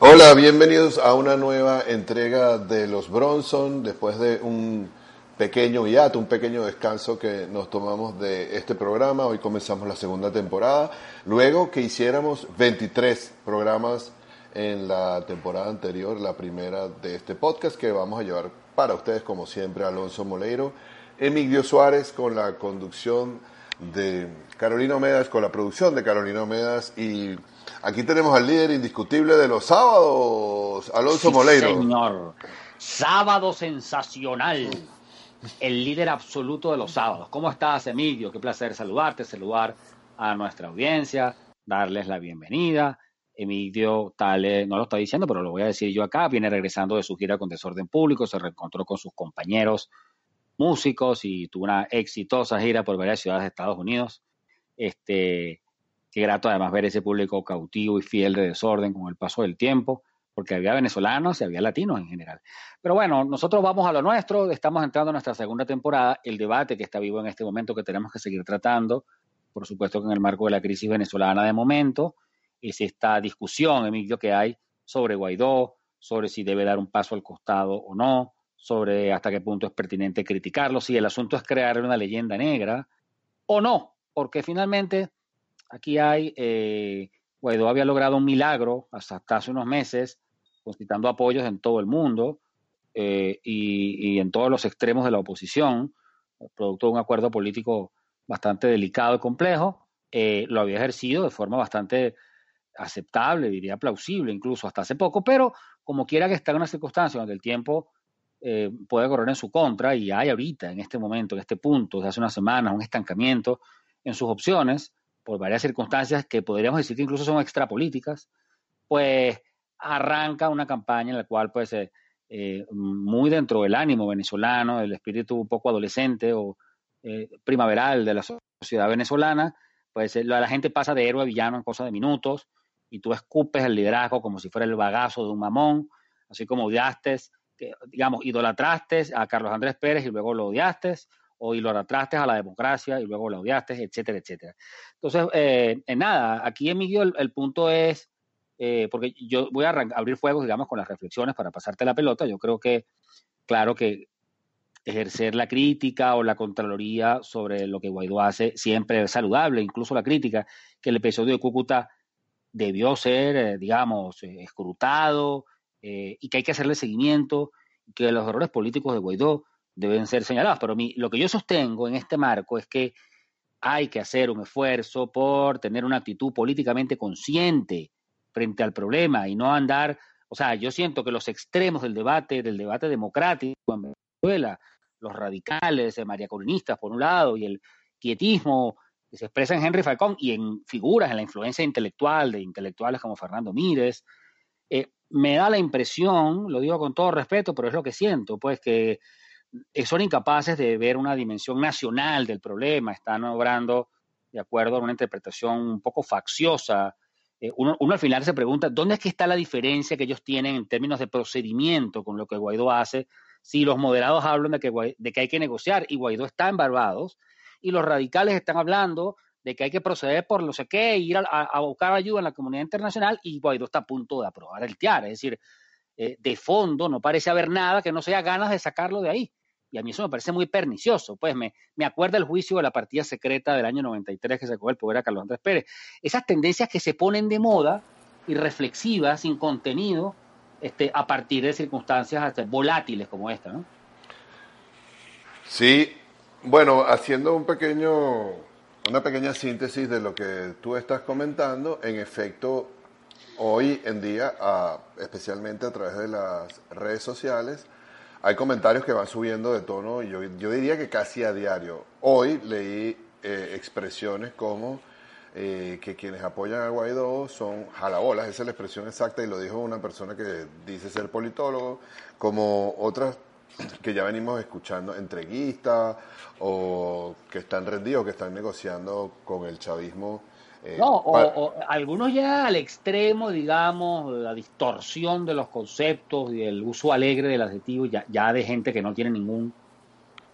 Hola, bienvenidos a una nueva entrega de los Bronson después de un pequeño hiato, un pequeño descanso que nos tomamos de este programa. Hoy comenzamos la segunda temporada, luego que hiciéramos 23 programas en la temporada anterior, la primera de este podcast que vamos a llevar para ustedes como siempre Alonso Moleiro, Emilio Suárez con la conducción de Carolina Omedas, con la producción de Carolina Omedas y aquí tenemos al líder indiscutible de los sábados, Alonso Moleiro. Señor, sábado sensacional, el líder absoluto de los sábados. ¿Cómo estás, Emilio? Qué placer saludarte, saludar a nuestra audiencia, darles la bienvenida. Emilio Tale, no lo está diciendo, pero lo voy a decir yo acá, viene regresando de su gira con Desorden Público, se reencontró con sus compañeros músicos y tuvo una exitosa gira por varias ciudades de Estados Unidos. Este, qué grato además ver ese público cautivo y fiel de desorden con el paso del tiempo, porque había venezolanos y había latinos en general. Pero bueno, nosotros vamos a lo nuestro, estamos entrando en nuestra segunda temporada, el debate que está vivo en este momento que tenemos que seguir tratando, por supuesto que en el marco de la crisis venezolana de momento, es esta discusión, Emilio, que hay sobre Guaidó, sobre si debe dar un paso al costado o no, sobre hasta qué punto es pertinente criticarlo, si el asunto es crear una leyenda negra o no, porque finalmente aquí hay, eh, Guaidó había logrado un milagro hasta, hace unos meses, concitando apoyos en todo el mundo eh, y, en todos los extremos de la oposición, producto de un acuerdo político bastante delicado y complejo, eh, lo había ejercido de forma bastante aceptable, diría plausible incluso hasta hace poco, pero como quiera que esté en una circunstancia donde el tiempo eh, puede correr en su contra y hay ahorita, en este momento, en este punto, hace unas semanas, un estancamiento en sus opciones por varias circunstancias que podríamos decir que incluso son extrapolíticas, pues arranca una campaña en la cual, pues, eh, eh, muy dentro del ánimo venezolano, del espíritu un poco adolescente o primaveral de la sociedad venezolana, pues la gente pasa de héroe a villano en cosa de minutos y tú escupes el liderazgo como si fuera el bagazo de un mamón, así como odiaste digamos, idolatraste a Carlos Andrés Pérez y luego lo odiaste, o idolatraste a la democracia y luego lo odiaste, etcétera, etcétera. Entonces, eh, en nada, aquí, Emilio, el, el punto es, eh, porque yo voy a abrir fuego, digamos, con las reflexiones para pasarte la pelota. Yo creo que, claro que ejercer la crítica o la contraloría sobre lo que Guaidó hace siempre es saludable, incluso la crítica, que el episodio de Cúcuta debió ser, eh, digamos, escrutado, eh, y que hay que hacerle seguimiento, que los errores políticos de Guaidó deben ser señalados. Pero lo que yo sostengo en este marco es que hay que hacer un esfuerzo por tener una actitud políticamente consciente frente al problema y no andar, o sea, yo siento que los extremos del debate, del debate democrático en Venezuela, los radicales, eh, mariacolinistas por un lado, y el quietismo que se expresa en Henry Falcón y en figuras, en la influencia intelectual de intelectuales como Fernando Mírez, eh, me da la impresión, lo digo con todo respeto, pero es lo que siento, pues que eh, son incapaces de ver una dimensión nacional del problema, están obrando de acuerdo a una interpretación un poco facciosa. Eh, uno, al final se pregunta, ¿dónde es que está la diferencia que ellos tienen en términos de procedimiento con lo que Guaidó hace? Si los moderados hablan de que, de que hay que negociar y Guaidó está en Barbados, y los radicales están hablando de que hay que proceder por no sé qué, ir a, buscar ayuda en la comunidad internacional y Guaidó está a punto de aprobar el TIAR. Es decir, eh, de fondo no parece haber nada que no sea ganas de sacarlo de ahí. Y a mí eso me parece muy pernicioso. Pues me, me acuerda el juicio de la partida secreta del año 93 que sacó el poder a Carlos Andrés Pérez. Esas tendencias que se ponen de moda y reflexivas, sin contenido, este, a partir de circunstancias volátiles como esta, ¿no? Sí, bueno, haciendo un pequeño una pequeña síntesis de lo que tú estás comentando. En efecto, hoy en día, especialmente a través de las redes sociales, hay comentarios que van subiendo de tono, yo, yo diría que casi a diario. Hoy leí eh, expresiones como eh, que quienes apoyan a Guaidó son jalabolas, esa es la expresión exacta y lo dijo una persona que dice ser politólogo, como otras que ya venimos escuchando, entreguistas o que están rendidos, que están negociando con el chavismo. Eh, no, o, algunos ya al extremo, digamos, la distorsión de los conceptos y el uso alegre del adjetivo, ya, ya de gente que no tiene ningún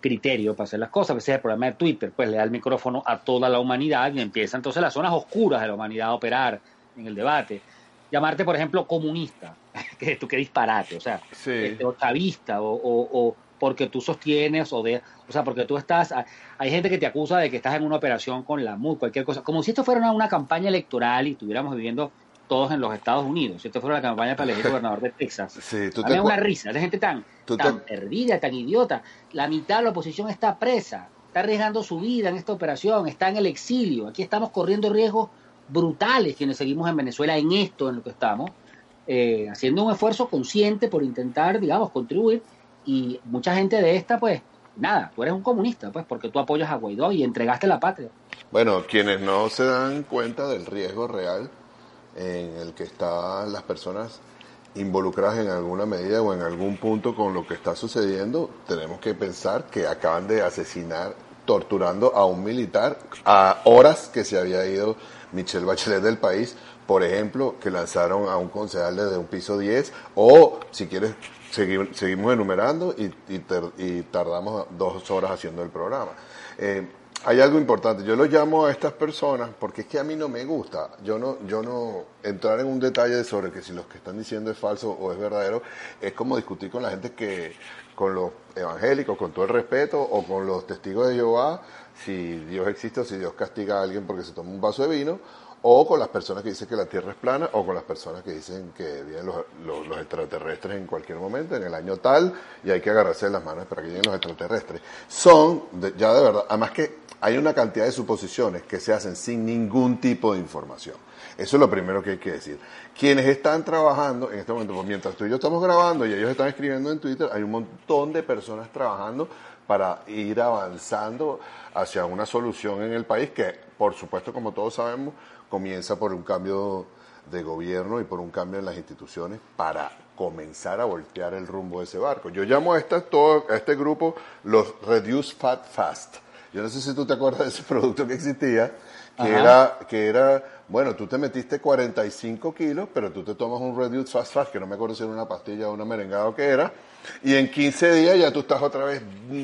criterio para hacer las cosas. A veces el problema de Twitter, pues le da el micrófono a toda la humanidad y empieza entonces las zonas oscuras de la humanidad a operar en el debate. Llamarte, por ejemplo, comunista, que tú qué disparate, o sea, este, o chavista, o, o, porque tú sostienes, o de, o sea, porque tú estás, hay gente que te acusa de que estás en una operación con la MUD, cualquier cosa, como si esto fuera una, una campaña electoral y estuviéramos viviendo todos en los Estados Unidos. Si esto fuera la campaña para elegir gobernador de Texas. Sí, tú una risa, de gente tan, tan perdida, tan idiota. La mitad de la oposición está presa, está arriesgando su vida en esta operación, está en el exilio. Aquí estamos corriendo riesgos brutales quienes seguimos en Venezuela en esto, en lo que estamos, eh, haciendo un esfuerzo consciente por intentar, digamos, contribuir. Y mucha gente de esta, pues, nada, tú eres un comunista, pues, porque tú apoyas a Guaidó y entregaste la patria. Bueno, quienes no se dan cuenta del riesgo real en el que están las personas involucradas en alguna medida o en algún punto con lo que está sucediendo, tenemos que pensar que acaban de asesinar, torturando a un militar a horas que se había ido Michelle Bachelet del país, por ejemplo, que lanzaron a un concejal desde un piso 10, o si quieres, seguimos enumerando y, tardamos dos horas haciendo el programa. Eh, hay algo importante. Yo lo llamo a estas personas porque es que a mí no me gusta. Yo no, yo no entrar en un detalle sobre que si lo que están diciendo es falso o es verdadero. Es como discutir con la gente que, con los evangélicos, con todo el respeto, o con los testigos de Jehová, si Dios existe o si Dios castiga a alguien porque se toma un vaso de vino, o con las personas que dicen que la Tierra es plana, o con las personas que dicen que vienen los, extraterrestres en cualquier momento, en el año tal, y hay que agarrarse las manos para que lleguen los extraterrestres. Son, ya de verdad, además que hay una cantidad de suposiciones que se hacen sin ningún tipo de información. Eso es lo primero que hay que decir. Quienes están trabajando en este momento, pues mientras tú y yo estamos grabando y ellos están escribiendo en Twitter, hay un montón de personas trabajando para ir avanzando hacia una solución en el país que, por supuesto, como todos sabemos, comienza por un cambio de gobierno y por un cambio en las instituciones para comenzar a voltear el rumbo de ese barco. Yo llamo a, esta, todo, a este grupo los Reduce Fat Fast yo no sé si tú te acuerdas de ese producto que existía, que era, que era, bueno, tú te metiste 45 kilos, pero tú te tomas un Reduce Fast Fast, que no me acuerdo si era una pastilla o una merengada que era, y en 15 días ya tú estás otra vez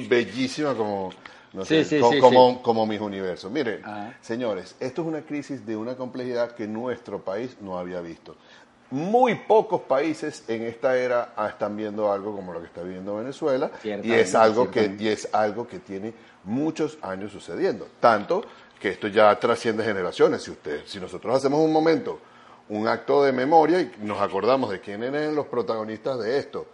bellísima como, no sé, como, como, mis universos. Mire, señores, esto es una crisis de una complejidad que nuestro país no había visto. Muy pocos países en esta era están viendo algo como lo que está viviendo Venezuela y es algo que y es algo que tiene muchos años sucediendo. Tanto que esto ya trasciende generaciones. Si, usted, si nosotros hacemos un momento, un acto de memoria y nos acordamos de quiénes eran los protagonistas de esto,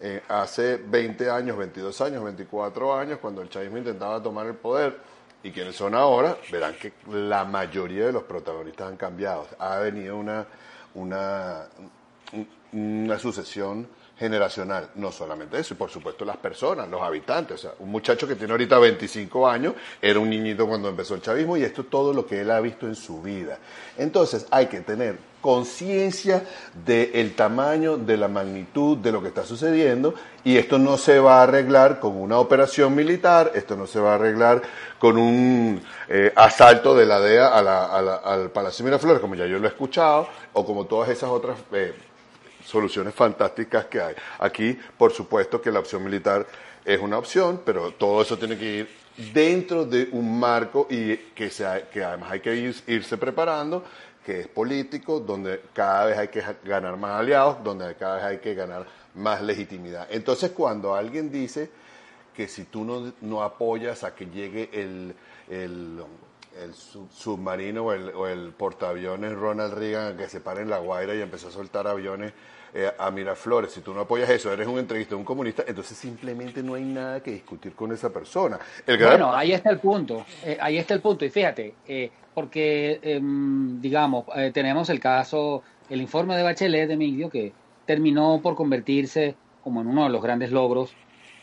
eh, hace 20 años, 22 años, 24 años, cuando el chavismo intentaba tomar el poder, y quienes son ahora, verán que la mayoría de los protagonistas han cambiado. Ha venido una, una, una sucesión generacional, no solamente eso, y por supuesto las personas, los habitantes, o sea, un muchacho que tiene ahorita 25 años era un niñito cuando empezó el chavismo y esto es todo lo que él ha visto en su vida. Entonces hay que tener conciencia del tamaño, de la magnitud de lo que está sucediendo y esto no se va a arreglar con una operación militar, esto no se va a arreglar con un eh, asalto de la DEA al Palacio Miraflores, como ya yo lo he escuchado, o como todas esas otras... Eh, soluciones fantásticas que hay. Aquí, por supuesto que la opción militar es una opción, pero todo eso tiene que ir dentro de un marco y que, que además hay que irse preparando, que es político, donde cada vez hay que ganar más aliados, donde cada vez hay que ganar más legitimidad. Entonces, cuando alguien dice que si tú no, no apoyas a que llegue el, el, submarino o el, portaaviones Ronald Reagan que se pare en La Guaira y empezó a soltar aviones eh, a Miraflores, si tú no apoyas eso, eres un entrevista, un comunista, entonces simplemente no hay nada que discutir con esa persona. Bueno, ahí está el punto, eh, ahí está el punto, y fíjate, eh, porque, em, digamos, tenemos el caso, el informe de Bachelet de Emilio, que terminó por convertirse como en uno de los grandes logros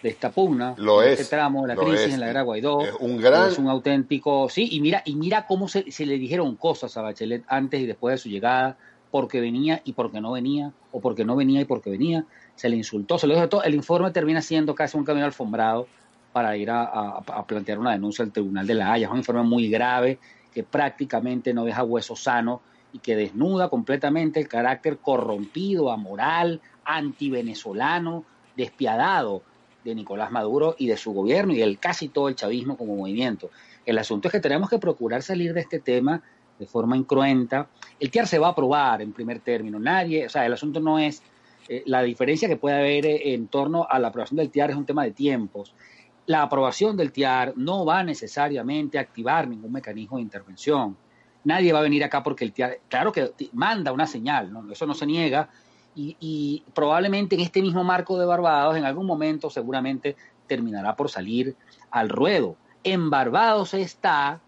de esta pugna, lo de es, este tramo, la lo crisis es. en la era Guaidó. Es un gran- Es un auténtico, sí, y mira, y mira cómo se, se le dijeron cosas a Bachelet antes y después de su llegada, porque venía y porque no venía, o porque no venía y porque venía, se le insultó, se le dijo todo. El informe termina siendo casi un camino alfombrado para ir a, a- a plantear una denuncia al Tribunal de la Haya. Es un informe muy grave que prácticamente no deja hueso sano y que desnuda completamente el carácter corrompido, amoral, antivenezolano, despiadado de Nicolás Maduro y de su gobierno y del casi todo el chavismo como movimiento. El asunto es que tenemos que procurar salir de este tema de forma incruenta. El TIAR se va a aprobar en primer término. Nadie, o sea, el asunto no es eh, la diferencia que puede haber eh, en torno a la aprobación del TIAR es un tema de tiempos. La aprobación del TIAR no va necesariamente a activar ningún mecanismo de intervención. Nadie va a venir acá porque el TIAR, claro que manda una señal, eso no se niega, y, y probablemente en este mismo marco de Barbados, en algún momento seguramente terminará por salir al ruedo. En Barbados está,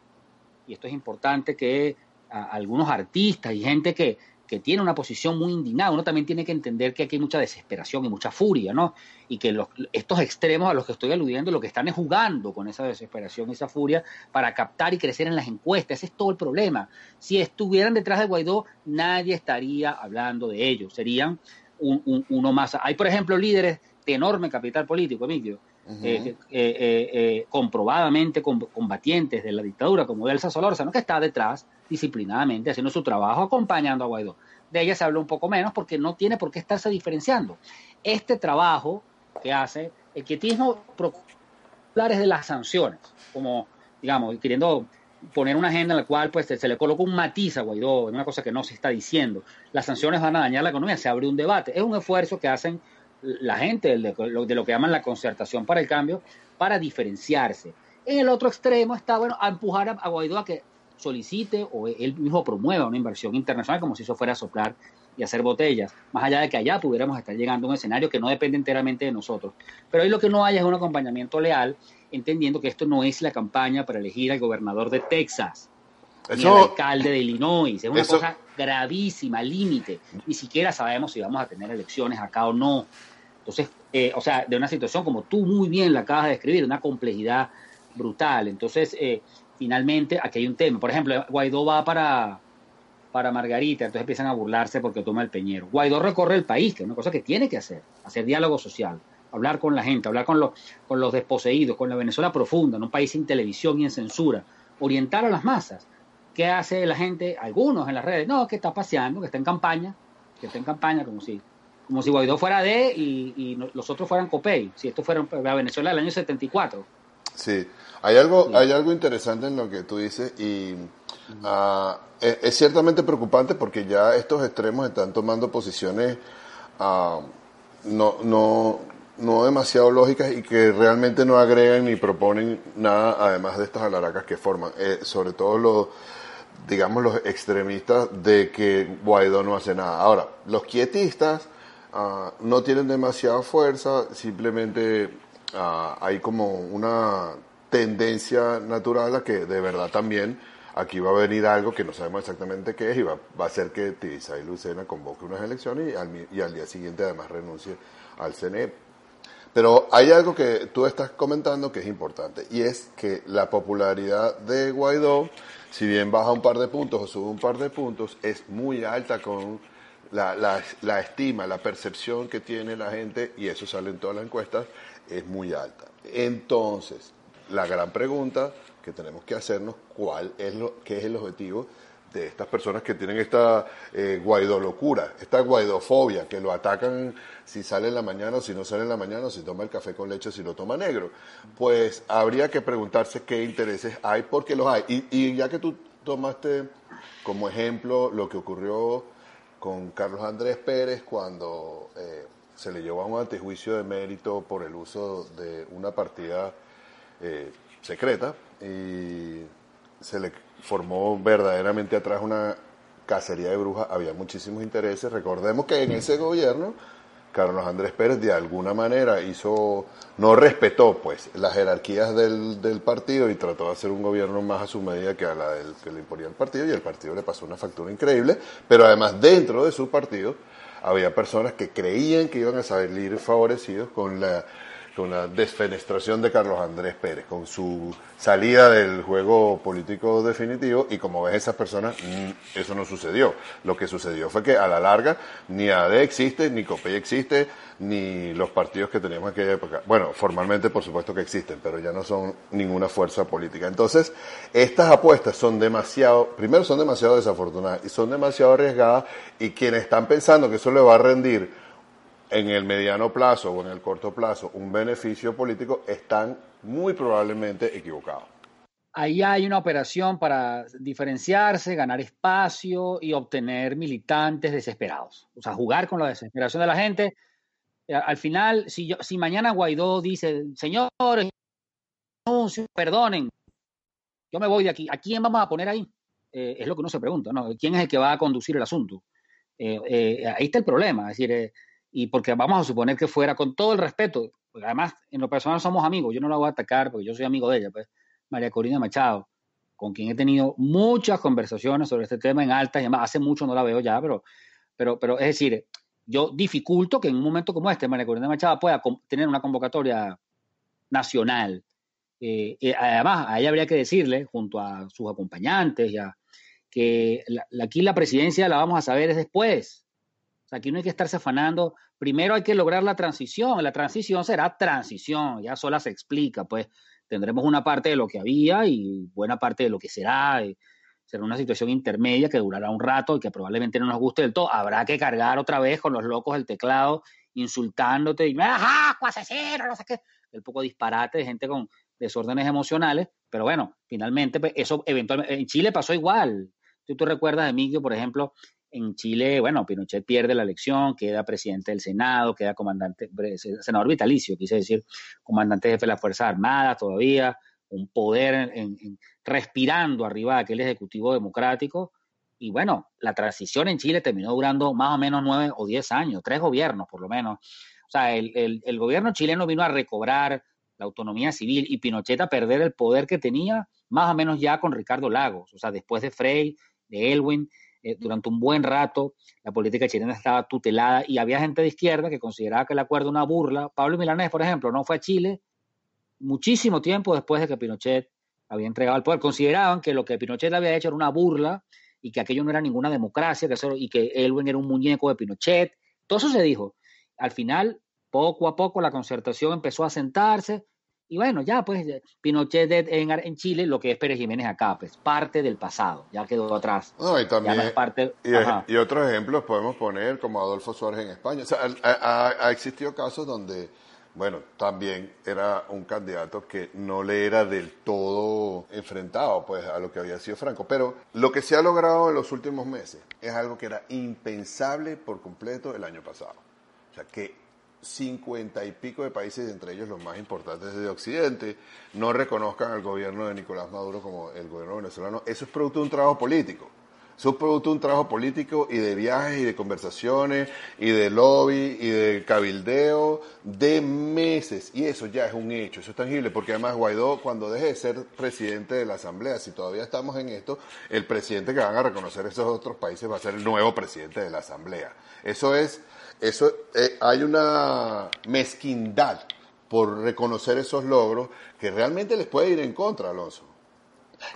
y esto es importante que algunos artistas y gente que, que tiene una posición muy indignada, uno también tiene que entender que aquí hay mucha desesperación y mucha furia, ¿no? Y que los, estos extremos a los que estoy aludiendo lo que están es jugando con esa desesperación y esa furia para captar y crecer en las encuestas. Ese es todo el problema. Si estuvieran detrás de Guaidó, nadie estaría hablando de ellos. Serían un- uno más. Hay, por ejemplo, líderes de enorme capital político, Emilio, Eh, eh, eh, comprobadamente com- combatientes de la dictadura, como Elsa Solórzano, que está detrás disciplinadamente haciendo su trabajo, acompañando a Guaidó. De ella se habla un poco menos porque no tiene por qué estarse diferenciando. Este trabajo que hace el quietismo es de las sanciones, como, digamos, queriendo poner una agenda en la cual pues se le coloca un matiz a Guaidó, en una cosa que no se está diciendo. Las sanciones van a dañar la economía, se abre un debate. Es un esfuerzo que hacen la gente de lo, de lo que llaman la concertación para el cambio para diferenciarse. En el otro extremo está, bueno, a empujar a, a Guaidó a que solicite o él mismo promueva una inversión internacional como si eso fuera a soplar y hacer botellas, más allá de que allá pudiéramos estar llegando a un escenario que no depende enteramente de nosotros. Pero ahí lo que no hay es un acompañamiento leal, entendiendo que esto no es la campaña para elegir al gobernador de Texas, ni al Eso, alcalde de Illinois. Es una eso- cosa gravísima, límite. Ni siquiera sabemos si vamos a tener elecciones acá o no. Entonces, eh, o sea, de una situación como tú muy bien la acabas de describir, una complejidad brutal. Entonces, eh, finalmente, aquí hay un tema. Por ejemplo, Guaidó va para, para Margarita, entonces empiezan a burlarse porque toma el peñero. Guaidó recorre el país, que es una cosa que tiene que hacer, hacer diálogo social, hablar con la gente, hablar con los, con los desposeídos, con la Venezuela profunda, en un país sin televisión y en censura, orientar a las masas. ¿Qué hace la gente? Algunos en las redes, no, que está paseando, que está en campaña, que está en campaña, como si, como si Guaidó fuera de y, los otros fueran Copey, si esto fuera la Venezuela del año 74. Sí, hay algo, Sí. hay algo interesante en lo que tú dices y ah, es, es ciertamente preocupante porque ya estos extremos están tomando posiciones ah, no, no, no demasiado lógicas y que realmente no agregan ni proponen nada además de estas alaracas que forman, Eh, sobre todo los digamos los extremistas de que Guaidó no hace nada. Ahora, los quietistas ah, no tienen demasiada fuerza, simplemente ah, hay como una tendencia natural a que de verdad también aquí va a venir algo que no sabemos exactamente qué es y va, va a hacer que Tibisay Lucena convoque unas elecciones y al, y al día siguiente además renuncie al CNE. Pero hay algo que tú estás comentando que es importante y es que la popularidad de Guaidó, si bien baja un par de puntos o sube un par de puntos, es muy alta con la, la, la estima, la percepción que tiene la gente, y eso sale en todas las encuestas, es muy alta. Entonces, la gran pregunta que tenemos que hacernos, ¿cuál es lo, qué es el objetivo de estas personas que tienen esta eh, Guaidó locura, esta guaidofobia, que lo atacan si sale en la mañana si no sale en la mañana, si toma el café con leche si lo toma negro. Pues habría que preguntarse qué intereses hay, porque los hay. Y, y ya que tú tomaste como ejemplo lo que ocurrió con Carlos Andrés Pérez cuando eh, se le llevó a un antejuicio de mérito por el uso de una partida eh, secreta y se le formó verdaderamente atrás una cacería de brujas, había muchísimos intereses. Recordemos que en ese gobierno Carlos Andrés Pérez de alguna manera hizo, no respetó pues las jerarquías del, del partido y trató de hacer un gobierno más a su medida que a la del que le imponía el partido y el partido le pasó una factura increíble, pero además dentro de su partido había personas que creían que iban a salir favorecidos con la con la desfenestración de Carlos Andrés Pérez, con su salida del juego político definitivo y como ves esas personas, mm, eso no sucedió. Lo que sucedió fue que a la larga ni AD existe, ni COPEI existe, ni los partidos que teníamos en aquella época. Bueno, formalmente por supuesto que existen, pero ya no son ninguna fuerza política. Entonces, estas apuestas son demasiado, primero son demasiado desafortunadas y son demasiado arriesgadas y quienes están pensando que eso le va a rendir en el mediano plazo o en el corto plazo un beneficio político, están muy probablemente equivocados. Ahí hay una operación para diferenciarse, ganar espacio y obtener militantes desesperados. O sea, jugar con la desesperación de la gente. Eh, al final, si, yo, si mañana Guaidó dice, señores, perdonen, yo me voy de aquí, ¿a quién vamos a poner ahí? Eh, es lo que uno se pregunta, ¿no? ¿Quién es el que va a conducir el asunto? Eh, ahí está el problema, es decir, y porque vamos a suponer que fuera con todo el respeto, porque además en lo personal somos amigos, yo no la voy a atacar porque yo soy amigo de ella, pues María Corina Machado, con quien he tenido muchas conversaciones sobre este tema en altas y además hace mucho no la veo ya, pero, pero, pero es decir, yo dificulto que en un momento como este María Corina Machado pueda tener una convocatoria nacional. Eh, eh, además, a ella habría que decirle, junto a sus acompañantes, ya, que aquí la presidencia la vamos a saber es después, o sea, aquí no hay que estarse afanando. Primero hay que lograr la transición. La transición será transición, ya sola se explica, pues tendremos una parte de lo que había y buena parte de lo que será. será una situación intermedia que durará un rato y que probablemente no nos guste del todo. Habrá que cargar otra vez con los locos del teclado insultándote y ¡ajá, asesino! No sé qué. El poco disparate de gente con desórdenes emocionales. Pero bueno, finalmente, pues, eso eventualmente. En Chile pasó igual. Si tú recuerdas, Emilio, por ejemplo, en Chile, bueno, Pinochet pierde la elección, queda presidente del Senado, queda comandante, senador vitalicio, quise decir, comandante jefe de las Fuerzas Armadas todavía, un poder respirando arriba de aquel Ejecutivo Democrático. Y bueno, la transición en Chile terminó durando más o menos nueve o diez años, tres gobiernos por lo menos. O sea, el, el gobierno chileno vino a recobrar la autonomía civil y Pinochet a perder el poder que tenía más o menos ya con Ricardo Lagos, o sea, después de Frey, de Elwin, eh, durante un buen rato la política chilena estaba tutelada y había gente de izquierda que consideraba que el acuerdo era una burla. Pablo Milanés, por ejemplo, no fue a Chile muchísimo tiempo después de que Pinochet había entregado el poder. Consideraban que lo que Pinochet había hecho era una burla y que aquello no era ninguna democracia que y que Elwin era un muñeco de Pinochet. Todo eso se dijo. Al final, poco a poco, la concertación empezó a sentarse y bueno, ya pues Pinochet en, en, Chile, lo que es Pérez Jiménez acá, pues parte del pasado, ya quedó atrás. No, y también, parte, y, otros ejemplos podemos poner como Adolfo Suárez en España. O sea, ha, ha, existido casos donde, bueno, también era un candidato que no le era del todo enfrentado pues a lo que había sido Franco. Pero lo que se ha logrado en los últimos meses es algo que era impensable por completo el año pasado. O sea, que cincuenta y pico de países, entre ellos los más importantes de Occidente, no reconozcan al gobierno de Nicolás Maduro como el gobierno venezolano. Eso es producto de un trabajo político. Es producto de un trabajo político y de viajes y de conversaciones y de lobby y de cabildeo de meses. Y eso ya es un hecho, eso es tangible, porque además Guaidó, cuando deje de ser presidente de la Asamblea, si todavía estamos en esto, el presidente que van a reconocer esos otros países va a ser el nuevo presidente de la Asamblea. Eso es eso, eh, hay una mezquindad por reconocer esos logros que realmente les puede ir en contra, Alonso.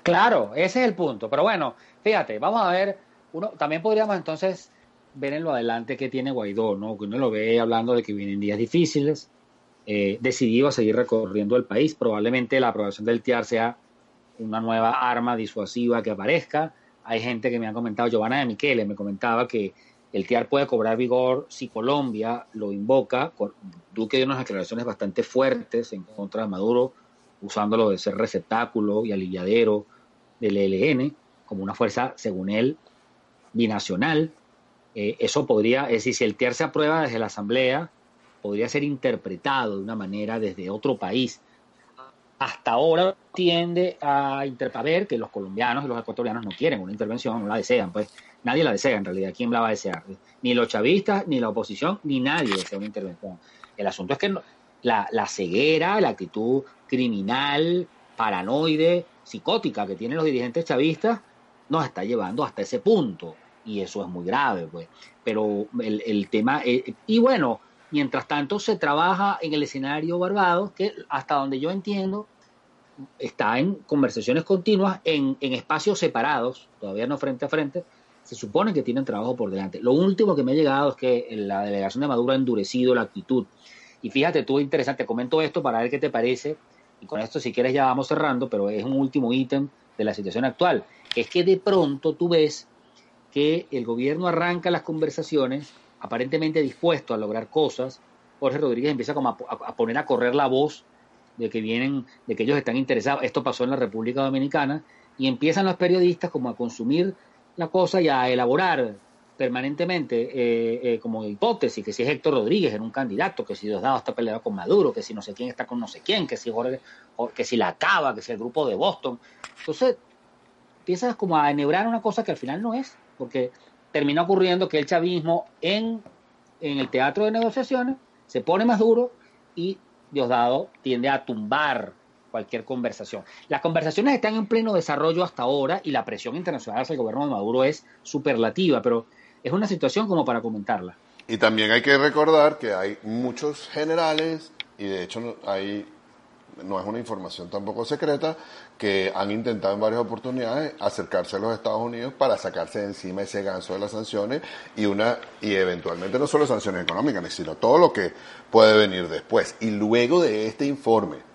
Claro, ese es el punto. Pero bueno, fíjate, vamos a ver, uno también podríamos entonces ver en lo adelante que tiene Guaidó, ¿no? Que uno lo ve hablando de que vienen días difíciles, eh, decidido a seguir recorriendo el país. Probablemente la aprobación del TIAR sea una nueva arma disuasiva que aparezca. Hay gente que me ha comentado, Giovanna de Michele me comentaba que el TIAR puede cobrar vigor si Colombia lo invoca. Duque dio unas declaraciones bastante fuertes en contra de Maduro, usándolo de ser receptáculo y aliviadero del ELN como una fuerza, según él, binacional. Eh, eso podría, es decir, si el TIAR se aprueba desde la Asamblea, podría ser interpretado de una manera desde otro país. Hasta ahora tiende a ver que los colombianos y los ecuatorianos no quieren una intervención, no la desean, pues Nadie la desea en realidad. ¿Quién la va a desear? Ni los chavistas, ni la oposición, ni nadie desea una intervención. El asunto es que la, la ceguera, la actitud criminal, paranoide, psicótica que tienen los dirigentes chavistas nos está llevando hasta ese punto. Y eso es muy grave, pues. Pero el, el tema, eh, y bueno, Mientras tanto, se trabaja en el escenario Barbados, que hasta donde yo entiendo, está en conversaciones continuas, en, en espacios separados, todavía no frente a frente, se supone que tienen trabajo por delante. Lo último que me ha llegado es que la delegación de Maduro ha endurecido la actitud. Y fíjate tú, interesante, comento esto para ver qué te parece, y con esto si quieres ya vamos cerrando, pero es un último ítem de la situación actual, es que de pronto tú ves que el gobierno arranca las conversaciones aparentemente dispuesto a lograr cosas, Jorge Rodríguez empieza como a, poner a correr la voz de que vienen, de que ellos están interesados. Esto pasó en la República Dominicana. Y empiezan los periodistas como a consumir la cosa y a elaborar permanentemente eh, eh, como hipótesis que si es Héctor Rodríguez en un candidato, que si Diosdado está peleado con Maduro, que si no sé quién está con no sé quién, que si Jorge, que si la Cava, que si el grupo de Boston. Entonces empiezas como a enhebrar una cosa que al final no es, porque termina ocurriendo que el chavismo en, en el teatro de negociaciones se pone más duro y Diosdado tiende a tumbar cualquier conversación. Las conversaciones están en pleno desarrollo hasta ahora y la presión internacional hacia el gobierno de Maduro es superlativa, pero es una situación como para comentarla. Y también hay que recordar que hay muchos generales y de hecho hay no es una información tampoco secreta, que han intentado en varias oportunidades acercarse a los Estados Unidos para sacarse de encima ese ganso de las sanciones y una y eventualmente no solo sanciones económicas, sino todo lo que puede venir después. Y luego de este informe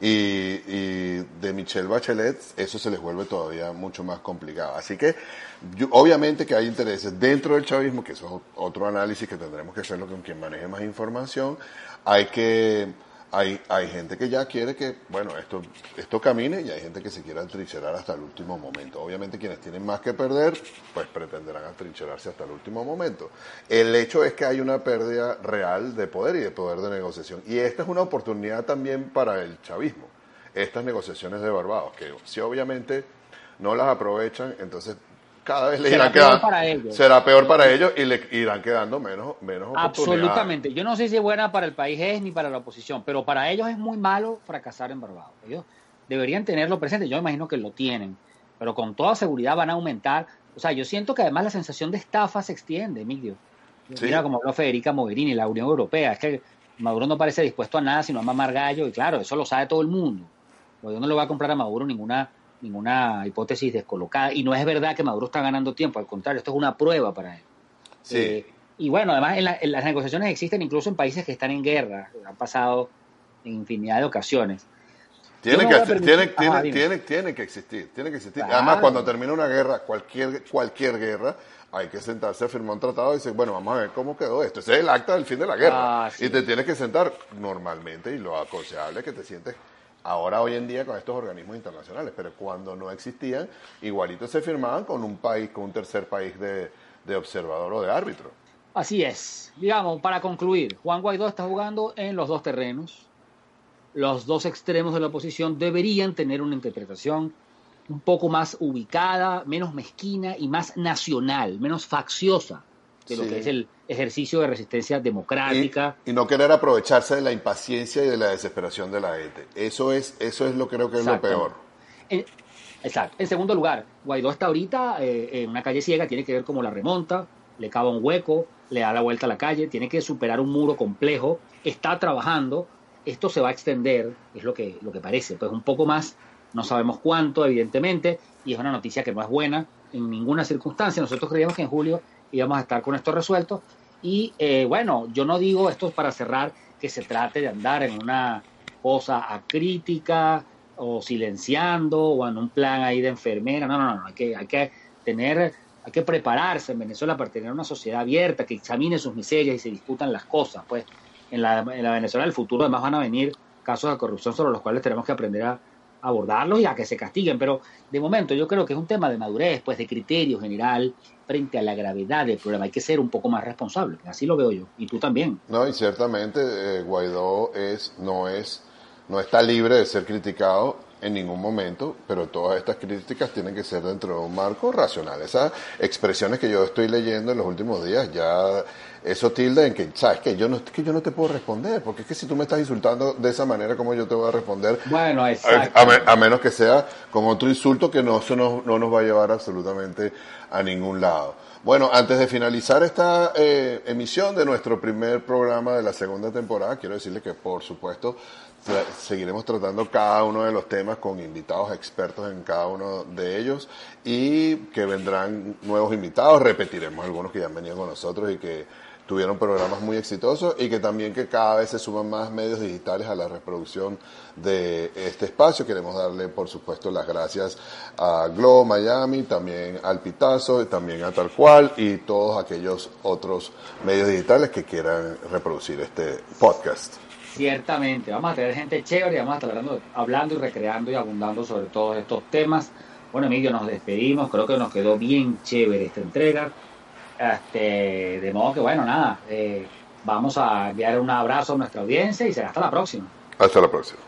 y, de Michelle Bachelet, eso se les vuelve todavía mucho más complicado. Así que obviamente que hay intereses dentro del chavismo, que eso es otro análisis que tendremos que hacerlo con quien maneje más información. Hay que hay, hay gente que ya quiere que, bueno, esto, esto camine y hay gente que se quiere atrincherar hasta el último momento. Obviamente quienes tienen más que perder, pues pretenderán atrincherarse hasta el último momento. El hecho es que hay una pérdida real de poder y de poder de negociación. Y esta es una oportunidad también para el chavismo. Estas negociaciones de Barbados, que si obviamente no las aprovechan, entonces cada vez le irán quedando. Para ellos. Será peor para ellos y le irán quedando menos, menos Absolutamente. Yo no sé si es buena para el país es ni para la oposición, pero para ellos es muy malo fracasar en Barbados. Ellos deberían tenerlo presente. Yo imagino que lo tienen, pero con toda seguridad van a aumentar. O sea, yo siento que además la sensación de estafa se extiende, Emilio. Mira como habló Federica Mogherini, la Unión Europea. Es que Maduro no parece dispuesto a nada sino a mamar gallo, y claro, eso lo sabe todo el mundo. Yo no le voy a comprar a Maduro ninguna ninguna hipótesis descolocada. Y no es verdad que Maduro está ganando tiempo, al contrario, esto es una prueba para él. Eh, y bueno, además en, las negociaciones existen incluso en países que están en guerra, han pasado en infinidad de ocasiones. Tiene que, tiene, tiene, tiene, que existir, tiene que existir. Además, cuando termina una guerra, cualquier, cualquier guerra, hay que sentarse a firmar un tratado y decir, bueno, vamos a ver cómo quedó esto. Ese es el acta del fin de la guerra. Ah, y te tienes que sentar normalmente y lo aconsejable es que te sientes ahora hoy en día con estos organismos internacionales, pero cuando no existían, igualito se firmaban con un país, con un tercer país de, observador o de árbitro. Así es. Digamos, para concluir, Juan Guaidó está jugando en los dos terrenos. Los dos extremos de la oposición deberían tener una interpretación un poco más ubicada, menos mezquina y más nacional, menos facciosa de lo que es el ejercicio de resistencia democrática. Y, no querer aprovecharse de la impaciencia y de la desesperación de la gente. Eso es, eso es lo que creo que es lo peor. exacto. En segundo lugar, Guaidó está ahorita eh, en una calle ciega, tiene que ver cómo la remonta, le cava un hueco, le da la vuelta a la calle, tiene que superar un muro complejo, está trabajando, esto se va a extender, es lo que, lo que parece, pues un poco más, no sabemos cuánto, evidentemente, y es una noticia que no es buena en ninguna circunstancia. Nosotros creíamos que en julio íbamos a estar con esto resuelto. Y eh, bueno, yo no digo esto para cerrar que se trate de andar en una cosa acrítica o silenciando o en un plan ahí de enfermera. No, no, no, hay que, hay que tener, hay que prepararse en Venezuela para tener una sociedad abierta que examine sus miserias y se discutan las cosas. Pues en la, en la Venezuela del futuro además van a venir casos de corrupción sobre los cuales tenemos que aprender a, abordarlos y a que se castiguen, pero de momento yo creo que es un tema de madurez, pues de criterio general frente a la gravedad del problema. Hay que ser un poco más responsable, así lo veo yo, y tú también. No, y ciertamente eh, Guaidó es, no es, no está libre de ser criticado en ningún momento, pero todas estas críticas tienen que ser dentro de un marco racional. Esas expresiones que yo estoy leyendo en los últimos días ya eso tilda en que, ¿sabes que Yo no, que yo no te puedo responder, porque es que si tú me estás insultando de esa manera, ¿cómo yo te voy a responder? Bueno, a, menos que sea con otro insulto que no, eso no, no nos va a llevar absolutamente a ningún lado. Bueno, antes de finalizar esta eh, emisión de nuestro primer programa de la segunda temporada, quiero decirle que por supuesto seguiremos tratando cada uno de los temas con invitados expertos en cada uno de ellos y que vendrán nuevos invitados, repetiremos algunos que ya han venido con nosotros y que tuvieron programas muy exitosos y que también que cada vez se suman más medios digitales a la reproducción de este espacio. Queremos darle, por supuesto, las gracias a Globo Miami, también al Pitazo, también a Tal Cual y todos aquellos otros medios digitales que quieran reproducir este podcast. Ciertamente, vamos a tener gente chévere y vamos a estar hablando, hablando y recreando y abundando sobre todos estos temas. Bueno, Emilio, nos despedimos, creo que nos quedó bien chévere esta entrega. Este, de modo que, bueno, nada, eh, vamos a enviar un abrazo a nuestra audiencia y será hasta la próxima. Hasta la próxima.